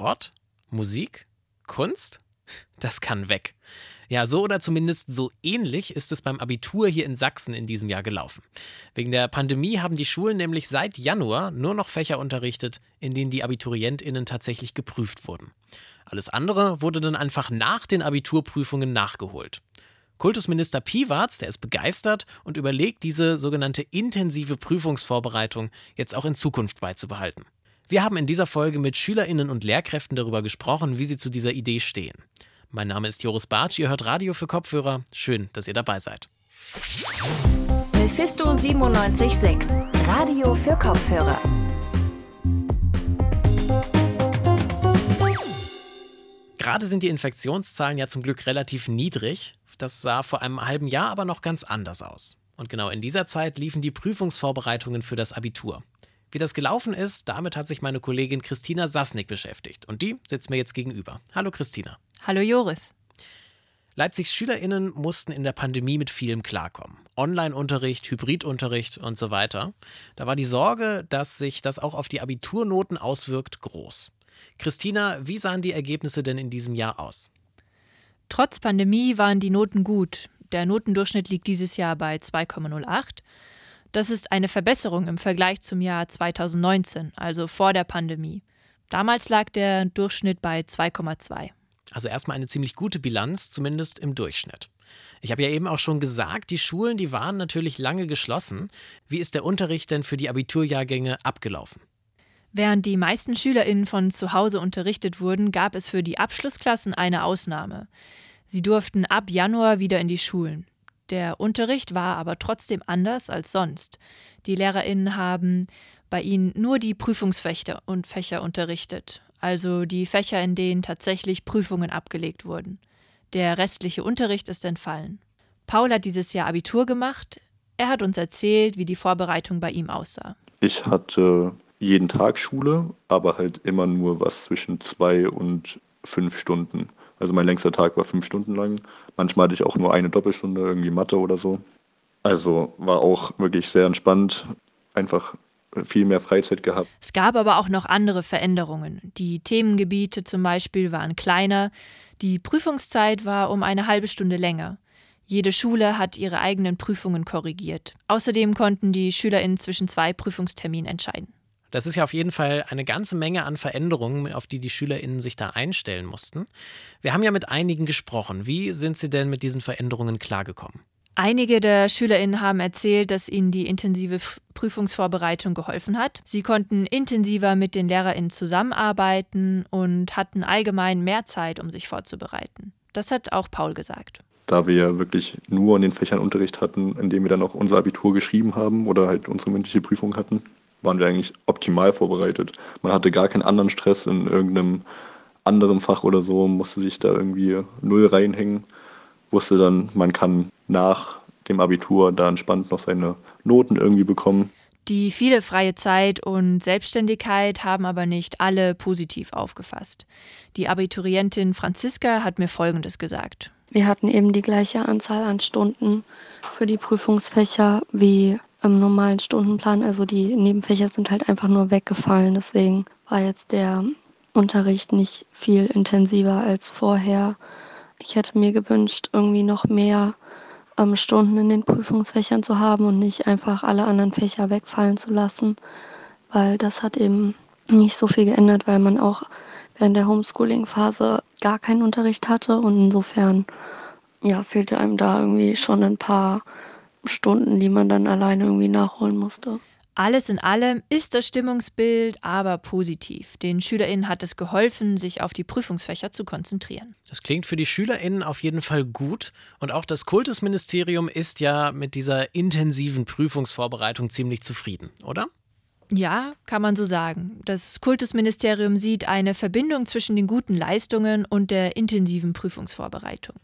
Sport? Musik? Kunst? Das kann weg. Ja, so oder zumindest so ähnlich ist es beim Abitur hier in Sachsen in diesem Jahr gelaufen. Wegen der Pandemie haben die Schulen nämlich seit Januar nur noch Fächer unterrichtet, in denen die Abiturientinnen tatsächlich geprüft wurden. Alles andere wurde dann einfach nach den Abiturprüfungen nachgeholt. Kultusminister Piwarz, der ist begeistert und überlegt, diese sogenannte intensive Prüfungsvorbereitung jetzt auch in Zukunft beizubehalten. Wir haben in dieser Folge mit Schülerinnen und Lehrkräften darüber gesprochen, wie sie zu dieser Idee stehen. Mein Name ist Joris Bartsch, ihr hört Radio für Kopfhörer. Schön, dass ihr dabei seid. Mephisto 976, Radio für Kopfhörer. Gerade sind die Infektionszahlen ja zum Glück relativ niedrig. Das sah vor einem halben Jahr aber noch ganz anders aus. Und genau in dieser Zeit liefen die Prüfungsvorbereitungen für das Abitur. Wie das gelaufen ist, damit hat sich meine Kollegin Christina Sassnick beschäftigt. Und die sitzt mir jetzt gegenüber. Hallo Christina. Hallo Joris. Leipzigs SchülerInnen mussten in der Pandemie mit vielem klarkommen. Online-Unterricht, Hybridunterricht und so weiter. Da war die Sorge, dass sich das auch auf die Abiturnoten auswirkt, groß. Christina, wie sahen die Ergebnisse denn in diesem Jahr aus? Trotz Pandemie waren die Noten gut. Der Notendurchschnitt liegt dieses Jahr bei 2,08. Das ist eine Verbesserung im Vergleich zum Jahr 2019, also vor der Pandemie. Damals lag der Durchschnitt bei 2,2. Also erstmal eine ziemlich gute Bilanz, zumindest im Durchschnitt. Ich habe ja eben auch schon gesagt, die Schulen, die waren natürlich lange geschlossen. Wie ist der Unterricht denn für die Abiturjahrgänge abgelaufen? Während die meisten SchülerInnen von zu Hause unterrichtet wurden, gab es für die Abschlussklassen eine Ausnahme. Sie durften ab Januar wieder in die Schulen. Der Unterricht war aber trotzdem anders als sonst. Die LehrerInnen haben bei ihnen nur die Prüfungsfächer und Fächer unterrichtet also die Fächer, in denen tatsächlich Prüfungen abgelegt wurden. Der restliche Unterricht ist entfallen. Paul hat dieses Jahr Abitur gemacht. Er hat uns erzählt, wie die Vorbereitung bei ihm aussah. Ich hatte jeden Tag Schule, aber halt immer nur was zwischen zwei und fünf Stunden. Also mein längster Tag war fünf Stunden lang. Manchmal hatte ich auch nur eine Doppelstunde, irgendwie Mathe oder so. Also war auch wirklich sehr entspannt. Einfach viel mehr Freizeit gehabt. Es gab aber auch noch andere Veränderungen. Die Themengebiete zum Beispiel waren kleiner, die Prüfungszeit war um eine halbe Stunde länger. Jede Schule hat ihre eigenen Prüfungen korrigiert. Außerdem konnten die SchülerInnen zwischen zwei Prüfungsterminen entscheiden. Das ist ja auf jeden Fall eine ganze Menge an Veränderungen, auf die die SchülerInnen sich da einstellen mussten. Wir haben ja mit einigen gesprochen. Wie sind Sie denn mit diesen Veränderungen klargekommen? Einige der SchülerInnen haben erzählt, dass ihnen die intensive Prüfungsvorbereitung geholfen hat. Sie konnten intensiver mit den LehrerInnen zusammenarbeiten und hatten allgemein mehr Zeit, um sich vorzubereiten. Das hat auch Paul gesagt. Da wir ja wirklich nur in den Fächern Unterricht hatten, in denen wir dann auch unser Abitur geschrieben haben oder halt unsere mündliche Prüfung hatten, waren wir eigentlich optimal vorbereitet. Man hatte gar keinen anderen Stress in irgendeinem anderen Fach oder so, musste sich da irgendwie null reinhängen, wusste dann, man kann nach dem Abitur da entspannt noch seine Noten irgendwie bekommen. Die viele freie Zeit und Selbstständigkeit haben aber nicht alle positiv aufgefasst. Die Abiturientin Franziska hat mir Folgendes gesagt. Wir hatten eben die gleiche Anzahl an Stunden für die Prüfungsfächer wie im normalen Stundenplan. Also die Nebenfächer sind halt einfach nur weggefallen. Deswegen war jetzt der Unterricht nicht viel intensiver als vorher. Ich hätte mir gewünscht, irgendwie noch mehr ähm, Stunden in den Prüfungsfächern zu haben und nicht einfach alle anderen Fächer wegfallen zu lassen, weil das hat eben nicht so viel geändert, weil man auch während der Homeschooling-Phase gar keinen Unterricht hatte und insofern ja, fehlte einem da irgendwie schon ein paar Stunden, die man dann alleine irgendwie nachholen musste. Alles in allem ist das Stimmungsbild aber positiv. Den SchülerInnen hat es geholfen, sich auf die Prüfungsfächer zu konzentrieren. Das klingt für die SchülerInnen auf jeden Fall gut. Und auch das Kultusministerium ist ja mit dieser intensiven Prüfungsvorbereitung ziemlich zufrieden, oder? Ja, kann man so sagen. Das Kultusministerium sieht eine Verbindung zwischen den guten Leistungen und der intensiven Prüfungsvorbereitung.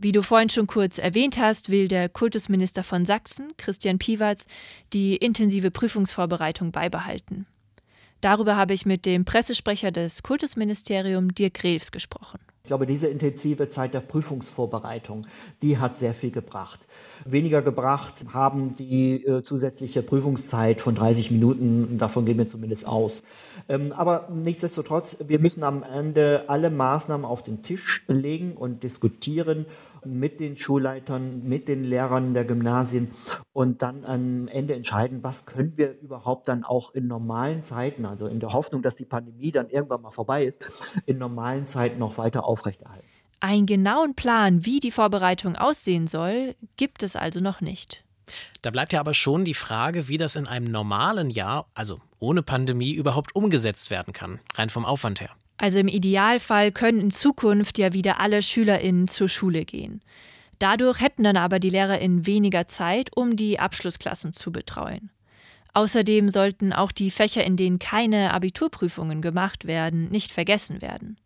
Wie du vorhin schon kurz erwähnt hast, will der Kultusminister von Sachsen, Christian Piwatz, die intensive Prüfungsvorbereitung beibehalten. Darüber habe ich mit dem Pressesprecher des Kultusministeriums, Dirk Reves, gesprochen. Glaube, diese intensive Zeit der Prüfungsvorbereitung, die hat sehr viel gebracht. Weniger gebracht haben die äh, zusätzliche Prüfungszeit von 30 Minuten, davon gehen wir zumindest aus. Ähm, aber nichtsdestotrotz, wir müssen am Ende alle Maßnahmen auf den Tisch legen und diskutieren mit den Schulleitern, mit den Lehrern der Gymnasien und dann am Ende entscheiden, was können wir überhaupt dann auch in normalen Zeiten, also in der Hoffnung, dass die Pandemie dann irgendwann mal vorbei ist, in normalen Zeiten noch weiter aufrechterhalten. Einen genauen Plan, wie die Vorbereitung aussehen soll, gibt es also noch nicht. Da bleibt ja aber schon die Frage, wie das in einem normalen Jahr, also ohne Pandemie, überhaupt umgesetzt werden kann, rein vom Aufwand her. Also im Idealfall können in Zukunft ja wieder alle Schülerinnen zur Schule gehen. Dadurch hätten dann aber die Lehrerinnen weniger Zeit, um die Abschlussklassen zu betreuen. Außerdem sollten auch die Fächer, in denen keine Abiturprüfungen gemacht werden, nicht vergessen werden.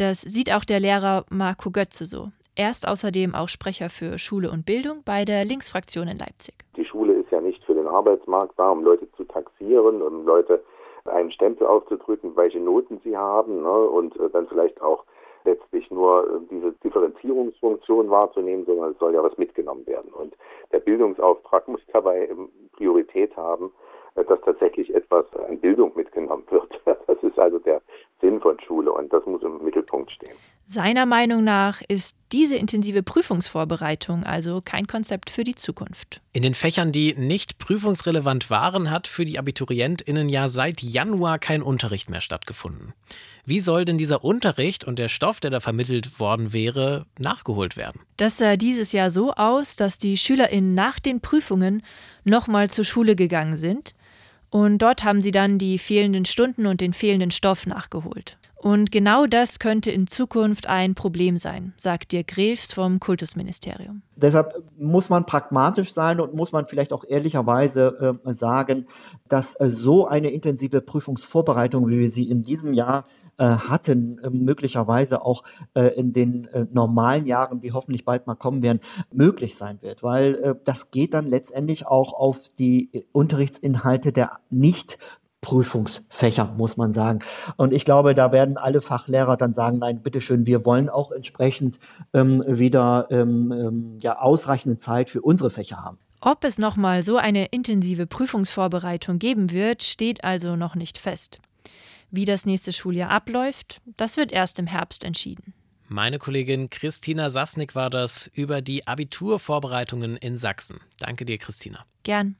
Das sieht auch der Lehrer Marco Götze so. Er ist außerdem auch Sprecher für Schule und Bildung bei der Linksfraktion in Leipzig. Die Schule ist ja nicht für den Arbeitsmarkt da, um Leute zu taxieren, um Leute einen Stempel aufzudrücken, welche Noten sie haben ne, und äh, dann vielleicht auch letztlich nur äh, diese Differenzierungsfunktion wahrzunehmen, sondern es soll ja was mitgenommen werden. Und der Bildungsauftrag muss dabei Priorität haben, äh, dass tatsächlich etwas an Bildung mitgenommen wird. Das ist also der Sinn von Schule und das muss im Mittelpunkt stehen. Seiner Meinung nach ist diese intensive Prüfungsvorbereitung also kein Konzept für die Zukunft. In den Fächern, die nicht prüfungsrelevant waren, hat für die Abiturientinnen ja seit Januar kein Unterricht mehr stattgefunden. Wie soll denn dieser Unterricht und der Stoff, der da vermittelt worden wäre, nachgeholt werden? Das sah dieses Jahr so aus, dass die SchülerInnen nach den Prüfungen nochmal zur Schule gegangen sind und dort haben sie dann die fehlenden Stunden und den fehlenden Stoff nachgeholt. Und genau das könnte in Zukunft ein Problem sein, sagt Dirk Grefs vom Kultusministerium. Deshalb muss man pragmatisch sein und muss man vielleicht auch ehrlicherweise äh, sagen, dass äh, so eine intensive Prüfungsvorbereitung, wie wir sie in diesem Jahr hatten, äh, möglicherweise auch äh, in den äh, normalen Jahren, die hoffentlich bald mal kommen werden, möglich sein wird. Weil das geht dann letztendlich auch auf die Unterrichtsinhalte der nicht Prüfungsfächer, muss man sagen. Und ich glaube, da werden alle Fachlehrer dann sagen, nein, bitteschön, wir wollen auch entsprechend ähm, wieder ähm, ähm, ja, ausreichende Zeit für unsere Fächer haben. Ob es nochmal so eine intensive Prüfungsvorbereitung geben wird, steht also noch nicht fest. Wie das nächste Schuljahr abläuft, das wird erst im Herbst entschieden. Meine Kollegin Christina Sassnick war das über die Abiturvorbereitungen in Sachsen. Danke dir, Christina. Gern.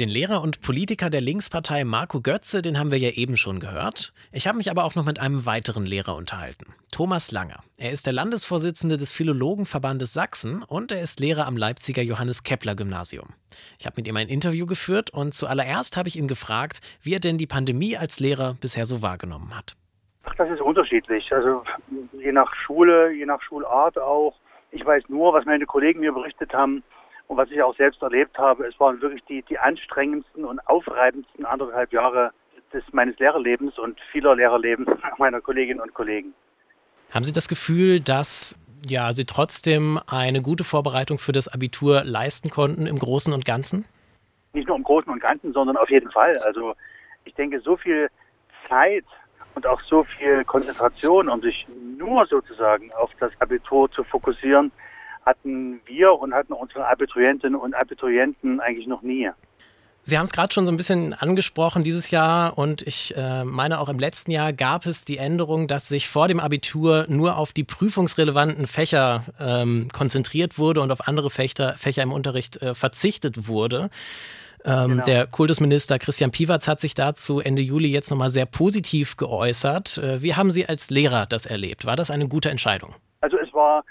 Den Lehrer und Politiker der Linkspartei Marco Götze, den haben wir ja eben schon gehört. Ich habe mich aber auch noch mit einem weiteren Lehrer unterhalten. Thomas Langer. Er ist der Landesvorsitzende des Philologenverbandes Sachsen und er ist Lehrer am Leipziger Johannes Kepler Gymnasium. Ich habe mit ihm ein Interview geführt und zuallererst habe ich ihn gefragt, wie er denn die Pandemie als Lehrer bisher so wahrgenommen hat. Ach, das ist unterschiedlich. Also je nach Schule, je nach Schulart auch. Ich weiß nur, was meine Kollegen mir berichtet haben, und was ich auch selbst erlebt habe, es waren wirklich die, die anstrengendsten und aufreibendsten anderthalb Jahre des, meines Lehrerlebens und vieler Lehrerlebens meiner Kolleginnen und Kollegen. Haben Sie das Gefühl, dass ja, Sie trotzdem eine gute Vorbereitung für das Abitur leisten konnten im Großen und Ganzen? Nicht nur im Großen und Ganzen, sondern auf jeden Fall. Also ich denke, so viel Zeit und auch so viel Konzentration, um sich nur sozusagen auf das Abitur zu fokussieren, hatten wir und hatten unsere Abiturientinnen und Abiturienten eigentlich noch nie. Sie haben es gerade schon so ein bisschen angesprochen dieses Jahr und ich äh, meine auch im letzten Jahr gab es die Änderung, dass sich vor dem Abitur nur auf die prüfungsrelevanten Fächer ähm, konzentriert wurde und auf andere Fächer, Fächer im Unterricht äh, verzichtet wurde. Ähm, genau. Der Kultusminister Christian Piwatz hat sich dazu Ende Juli jetzt nochmal sehr positiv geäußert. Äh, wie haben Sie als Lehrer das erlebt? War das eine gute Entscheidung? Also es war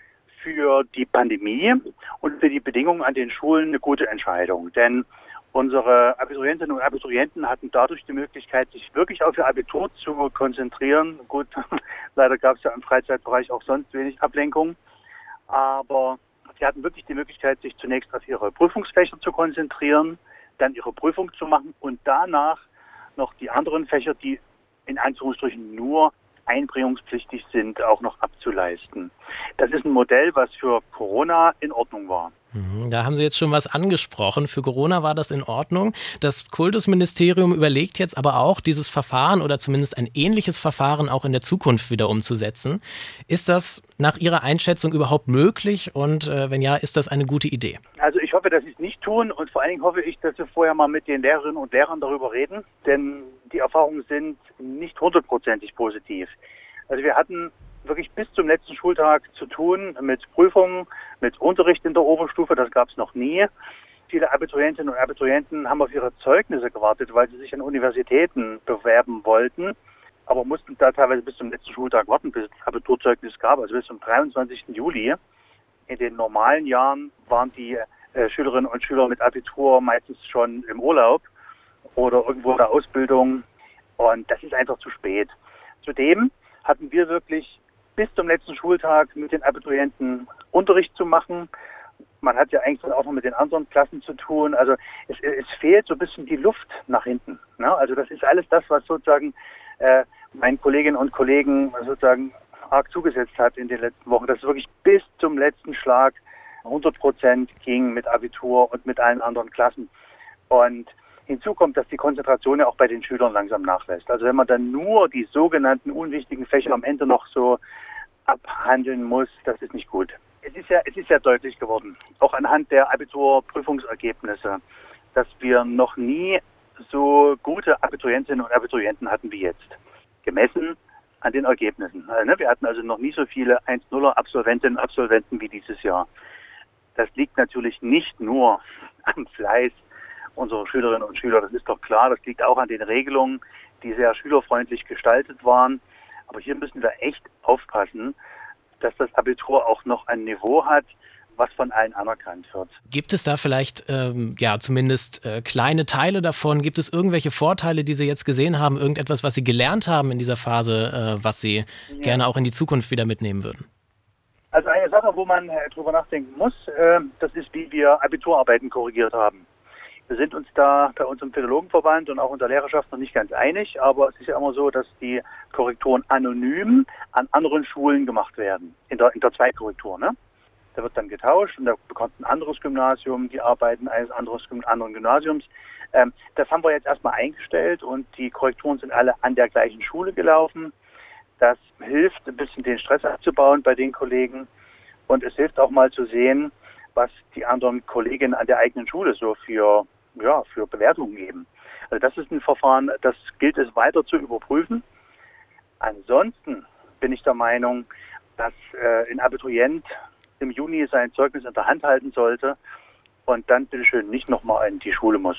für die Pandemie und für die Bedingungen an den Schulen eine gute Entscheidung. Denn unsere Abiturientinnen und Abiturienten hatten dadurch die Möglichkeit, sich wirklich auf ihr Abitur zu konzentrieren. Gut, leider gab es ja im Freizeitbereich auch sonst wenig Ablenkung. Aber sie hatten wirklich die Möglichkeit, sich zunächst auf ihre Prüfungsfächer zu konzentrieren, dann ihre Prüfung zu machen und danach noch die anderen Fächer, die in Anführungsstrichen nur einbringungspflichtig sind, auch noch abzuleisten. Das ist ein Modell, was für Corona in Ordnung war. Mhm, da haben Sie jetzt schon was angesprochen. Für Corona war das in Ordnung. Das Kultusministerium überlegt jetzt aber auch, dieses Verfahren oder zumindest ein ähnliches Verfahren auch in der Zukunft wieder umzusetzen. Ist das nach Ihrer Einschätzung überhaupt möglich? Und äh, wenn ja, ist das eine gute Idee? Also ich hoffe, dass Sie es nicht tun und vor allen Dingen hoffe ich, dass Sie vorher mal mit den Lehrerinnen und Lehrern darüber reden, denn die Erfahrungen sind nicht hundertprozentig positiv. Also wir hatten wirklich bis zum letzten Schultag zu tun mit Prüfungen, mit Unterricht in der Oberstufe. Das gab es noch nie. Viele Abiturientinnen und Abiturienten haben auf ihre Zeugnisse gewartet, weil sie sich an Universitäten bewerben wollten, aber mussten da teilweise bis zum letzten Schultag warten, bis es Abiturzeugnis gab, also bis zum 23. Juli. In den normalen Jahren waren die äh, Schülerinnen und Schüler mit Abitur meistens schon im Urlaub oder irgendwo in der Ausbildung. Und das ist einfach zu spät. Zudem hatten wir wirklich bis zum letzten Schultag mit den Abiturienten Unterricht zu machen. Man hat ja eigentlich auch noch mit den anderen Klassen zu tun. Also es, es fehlt so ein bisschen die Luft nach hinten. Ne? Also das ist alles das, was sozusagen äh, meinen Kolleginnen und Kollegen sozusagen arg zugesetzt hat in den letzten Wochen. Dass es wirklich bis zum letzten Schlag 100 Prozent ging mit Abitur und mit allen anderen Klassen. Und Hinzu kommt, dass die Konzentration ja auch bei den Schülern langsam nachlässt. Also wenn man dann nur die sogenannten unwichtigen Fächer am Ende noch so abhandeln muss, das ist nicht gut. Es ist ja, es ist ja deutlich geworden, auch anhand der Abiturprüfungsergebnisse, dass wir noch nie so gute Abiturientinnen und Abiturienten hatten wie jetzt. Gemessen an den Ergebnissen. Also, ne, wir hatten also noch nie so viele 1-0er Absolventinnen und Absolventen wie dieses Jahr. Das liegt natürlich nicht nur am Fleiß unserer Schülerinnen und Schüler. Das ist doch klar. Das liegt auch an den Regelungen, die sehr schülerfreundlich gestaltet waren. Aber hier müssen wir echt aufpassen, dass das Abitur auch noch ein Niveau hat, was von allen anerkannt wird. Gibt es da vielleicht ähm, ja zumindest äh, kleine Teile davon? Gibt es irgendwelche Vorteile, die Sie jetzt gesehen haben? Irgendetwas, was Sie gelernt haben in dieser Phase, äh, was Sie ja. gerne auch in die Zukunft wieder mitnehmen würden? Also eine Sache, wo man äh, drüber nachdenken muss, äh, das ist, wie wir Abiturarbeiten korrigiert haben. Wir sind uns da bei unserem Philologenverband und auch unter Lehrerschaft noch nicht ganz einig, aber es ist ja immer so, dass die Korrekturen anonym an anderen Schulen gemacht werden, in der, in der Zweitkorrektur. Ne? Da wird dann getauscht und da bekommt ein anderes Gymnasium die Arbeiten eines anderes, anderen Gymnasiums. Ähm, das haben wir jetzt erstmal eingestellt und die Korrekturen sind alle an der gleichen Schule gelaufen. Das hilft, ein bisschen den Stress abzubauen bei den Kollegen und es hilft auch mal zu sehen, was die anderen Kolleginnen an der eigenen Schule so für, ja, für Bewertungen geben. Also das ist ein Verfahren, das gilt es weiter zu überprüfen. Ansonsten bin ich der Meinung, dass äh, ein Abiturient im Juni sein Zeugnis in der Hand halten sollte und dann bitteschön nicht nochmal in die Schule muss.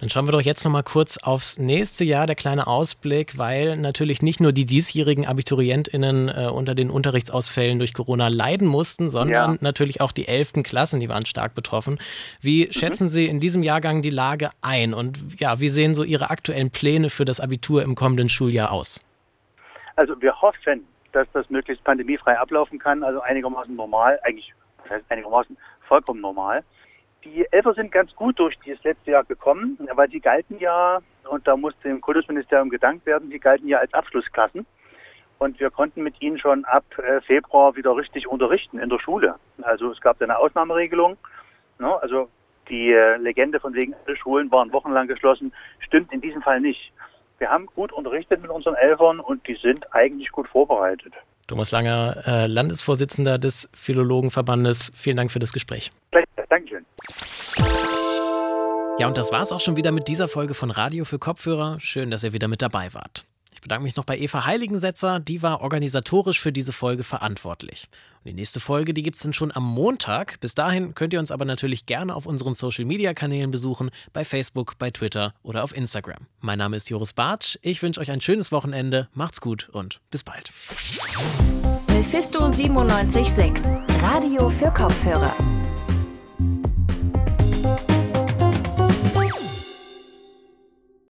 Dann schauen wir doch jetzt noch mal kurz aufs nächste Jahr, der kleine Ausblick, weil natürlich nicht nur die diesjährigen AbiturientInnen äh, unter den Unterrichtsausfällen durch Corona leiden mussten, sondern ja. natürlich auch die elften Klassen, die waren stark betroffen. Wie mhm. schätzen Sie in diesem Jahrgang die Lage ein und ja, wie sehen so Ihre aktuellen Pläne für das Abitur im kommenden Schuljahr aus? Also wir hoffen, dass das möglichst pandemiefrei ablaufen kann, also einigermaßen normal, eigentlich, das heißt einigermaßen vollkommen normal. Die Elfer sind ganz gut durch dieses letzte Jahr gekommen, weil sie galten ja, und da musste dem Kultusministerium gedankt werden, sie galten ja als Abschlussklassen. Und wir konnten mit ihnen schon ab äh, Februar wieder richtig unterrichten in der Schule. Also es gab eine Ausnahmeregelung. Ne? Also die äh, Legende von wegen alle Schulen waren wochenlang geschlossen, stimmt in diesem Fall nicht. Wir haben gut unterrichtet mit unseren Elfern und die sind eigentlich gut vorbereitet. Thomas Langer, äh, Landesvorsitzender des Philologenverbandes, vielen Dank für das Gespräch. Dankeschön. Ja, und das war es auch schon wieder mit dieser Folge von Radio für Kopfhörer. Schön, dass ihr wieder mit dabei wart. Ich bedanke mich noch bei Eva Heiligensetzer, die war organisatorisch für diese Folge verantwortlich. Und die nächste Folge, die gibt es dann schon am Montag. Bis dahin könnt ihr uns aber natürlich gerne auf unseren Social Media Kanälen besuchen, bei Facebook, bei Twitter oder auf Instagram. Mein Name ist Joris Bartsch. Ich wünsche euch ein schönes Wochenende. Macht's gut und bis bald. Mephisto 976, Radio für Kopfhörer.